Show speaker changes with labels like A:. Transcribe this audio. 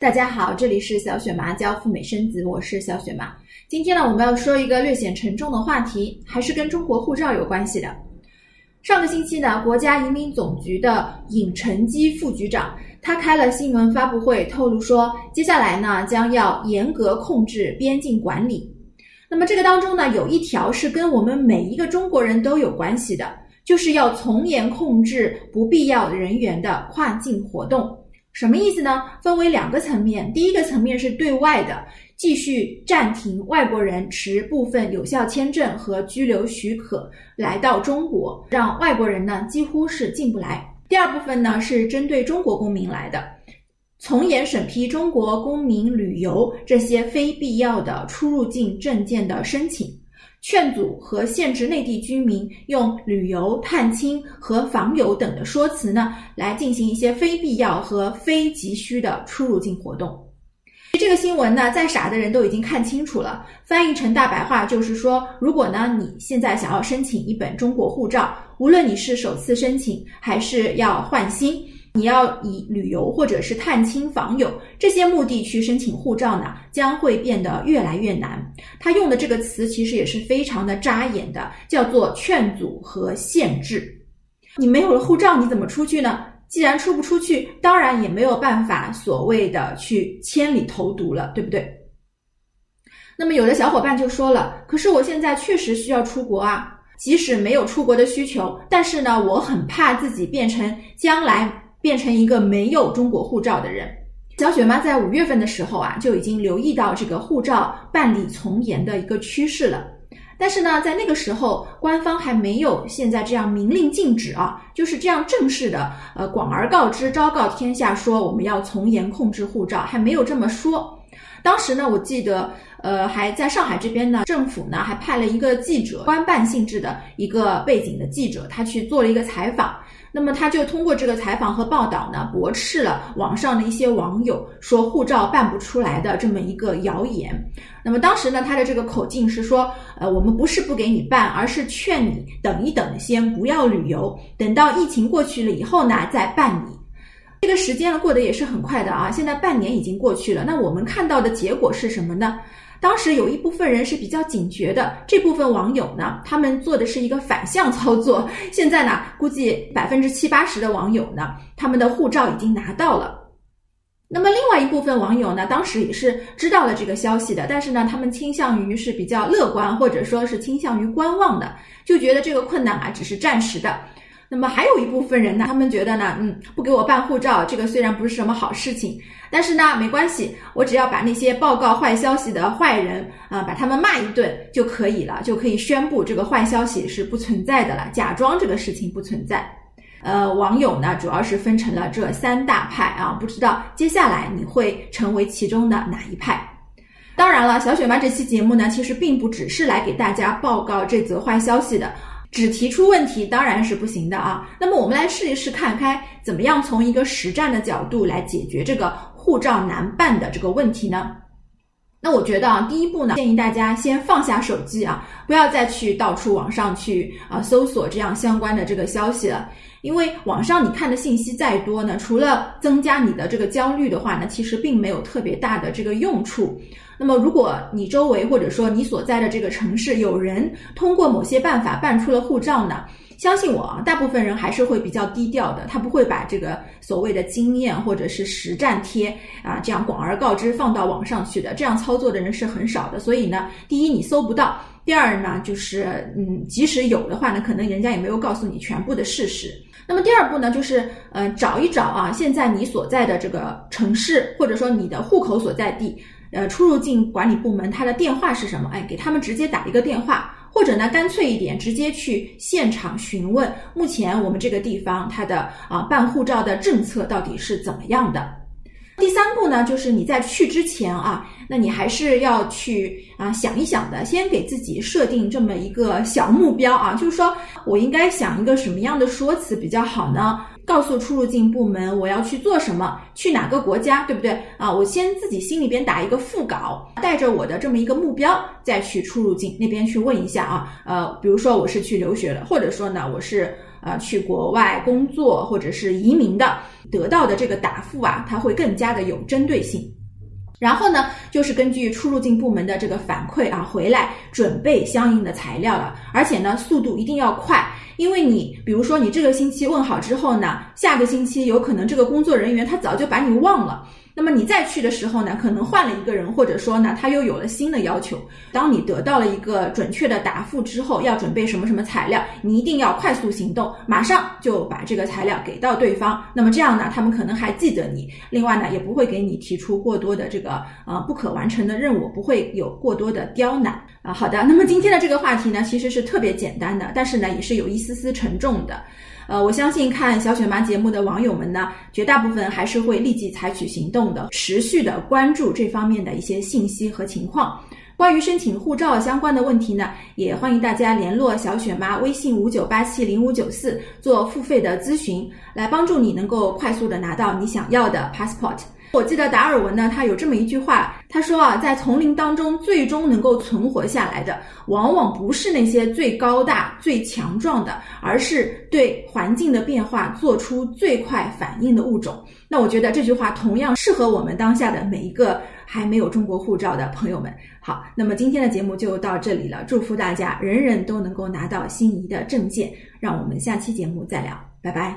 A: 大家好，这里是小雪麻教赴美生子，我是小雪麻。今天呢，我们要说一个略显沉重的话题，还是跟中国护照有关系的。上个星期呢，国家移民总局的尹成基副局长他开了新闻发布会，透露说，接下来呢将要严格控制边境管理。那么这个当中呢，有一条是跟我们每一个中国人都有关系的，就是要从严控制不必要人员的跨境活动。什么意思呢？分为两个层面。第一个层面是对外的，继续暂停外国人持部分有效签证和居留许可来到中国，让外国人呢几乎是进不来。第二部分呢是针对中国公民来的，从严审批中国公民旅游这些非必要的出入境证件的申请。劝阻和限制内地居民用旅游、探亲和访友等的说辞呢，来进行一些非必要和非急需的出入境活动。这个新闻呢，再傻的人都已经看清楚了。翻译成大白话就是说，如果呢你现在想要申请一本中国护照，无论你是首次申请还是要换新。你要以旅游或者是探亲访友这些目的去申请护照呢，将会变得越来越难。他用的这个词其实也是非常的扎眼的，叫做劝阻和限制。你没有了护照，你怎么出去呢？既然出不出去，当然也没有办法所谓的去千里投毒了，对不对？那么有的小伙伴就说了，可是我现在确实需要出国啊，即使没有出国的需求，但是呢，我很怕自己变成将来。变成一个没有中国护照的人，小雪妈在五月份的时候啊，就已经留意到这个护照办理从严的一个趋势了。但是呢，在那个时候，官方还没有现在这样明令禁止啊，就是这样正式的，呃，广而告之，昭告天下说我们要从严控制护照，还没有这么说。当时呢，我记得，呃，还在上海这边呢，政府呢还派了一个记者，官办性质的一个背景的记者，他去做了一个采访。那么他就通过这个采访和报道呢，驳斥了网上的一些网友说护照办不出来的这么一个谣言。那么当时呢，他的这个口径是说，呃，我们不是不给你办，而是劝你等一等，先不要旅游，等到疫情过去了以后呢，再办理。这个时间呢过得也是很快的啊，现在半年已经过去了。那我们看到的结果是什么呢？当时有一部分人是比较警觉的，这部分网友呢，他们做的是一个反向操作。现在呢，估计百分之七八十的网友呢，他们的护照已经拿到了。那么另外一部分网友呢，当时也是知道了这个消息的，但是呢，他们倾向于是比较乐观，或者说是倾向于观望的，就觉得这个困难啊只是暂时的。那么还有一部分人呢，他们觉得呢，嗯，不给我办护照，这个虽然不是什么好事情，但是呢，没关系，我只要把那些报告坏消息的坏人啊，把他们骂一顿就可以了，就可以宣布这个坏消息是不存在的了，假装这个事情不存在。呃，网友呢，主要是分成了这三大派啊，不知道接下来你会成为其中的哪一派？当然了，小雪妈这期节目呢，其实并不只是来给大家报告这则坏消息的。只提出问题当然是不行的啊。那么我们来试一试，看开怎么样从一个实战的角度来解决这个护照难办的这个问题呢？那我觉得啊，第一步呢，建议大家先放下手机啊，不要再去到处网上去啊搜索这样相关的这个消息了。因为网上你看的信息再多呢，除了增加你的这个焦虑的话呢，其实并没有特别大的这个用处。那么，如果你周围或者说你所在的这个城市有人通过某些办法办出了护照呢，相信我啊，大部分人还是会比较低调的，他不会把这个所谓的经验或者是实战贴啊这样广而告之放到网上去的。这样操作的人是很少的。所以呢，第一你搜不到，第二呢就是嗯，即使有的话呢，可能人家也没有告诉你全部的事实。那么第二步呢，就是呃找一找啊，现在你所在的这个城市或者说你的户口所在地。呃，出入境管理部门他的电话是什么？哎，给他们直接打一个电话，或者呢，干脆一点，直接去现场询问，目前我们这个地方它的啊办护照的政策到底是怎么样的？第三步呢，就是你在去之前啊，那你还是要去啊想一想的，先给自己设定这么一个小目标啊，就是说我应该想一个什么样的说辞比较好呢？告诉出入境部门我要去做什么，去哪个国家，对不对啊？我先自己心里边打一个副稿，带着我的这么一个目标，再去出入境那边去问一下啊。呃，比如说我是去留学的，或者说呢我是呃去国外工作或者是移民的，得到的这个答复啊，它会更加的有针对性。然后呢，就是根据出入境部门的这个反馈啊，回来准备相应的材料了，而且呢，速度一定要快，因为你比如说你这个星期问好之后呢，下个星期有可能这个工作人员他早就把你忘了。那么你再去的时候呢，可能换了一个人，或者说呢，他又有了新的要求。当你得到了一个准确的答复之后，要准备什么什么材料，你一定要快速行动，马上就把这个材料给到对方。那么这样呢，他们可能还记得你。另外呢，也不会给你提出过多的这个呃不可完成的任务，不会有过多的刁难啊。好的，那么今天的这个话题呢，其实是特别简单的，但是呢，也是有一丝丝沉重的。呃，我相信看小雪妈节目的网友们呢，绝大部分还是会立即采取行动的，持续的关注这方面的一些信息和情况。关于申请护照相关的问题呢，也欢迎大家联络小雪妈微信五九八七零五九四做付费的咨询，来帮助你能够快速的拿到你想要的 passport。我记得达尔文呢，他有这么一句话，他说啊，在丛林当中，最终能够存活下来的，往往不是那些最高大、最强壮的，而是对环境的变化做出最快反应的物种。那我觉得这句话同样适合我们当下的每一个还没有中国护照的朋友们。好，那么今天的节目就到这里了，祝福大家人人都能够拿到心仪的证件。让我们下期节目再聊，拜拜。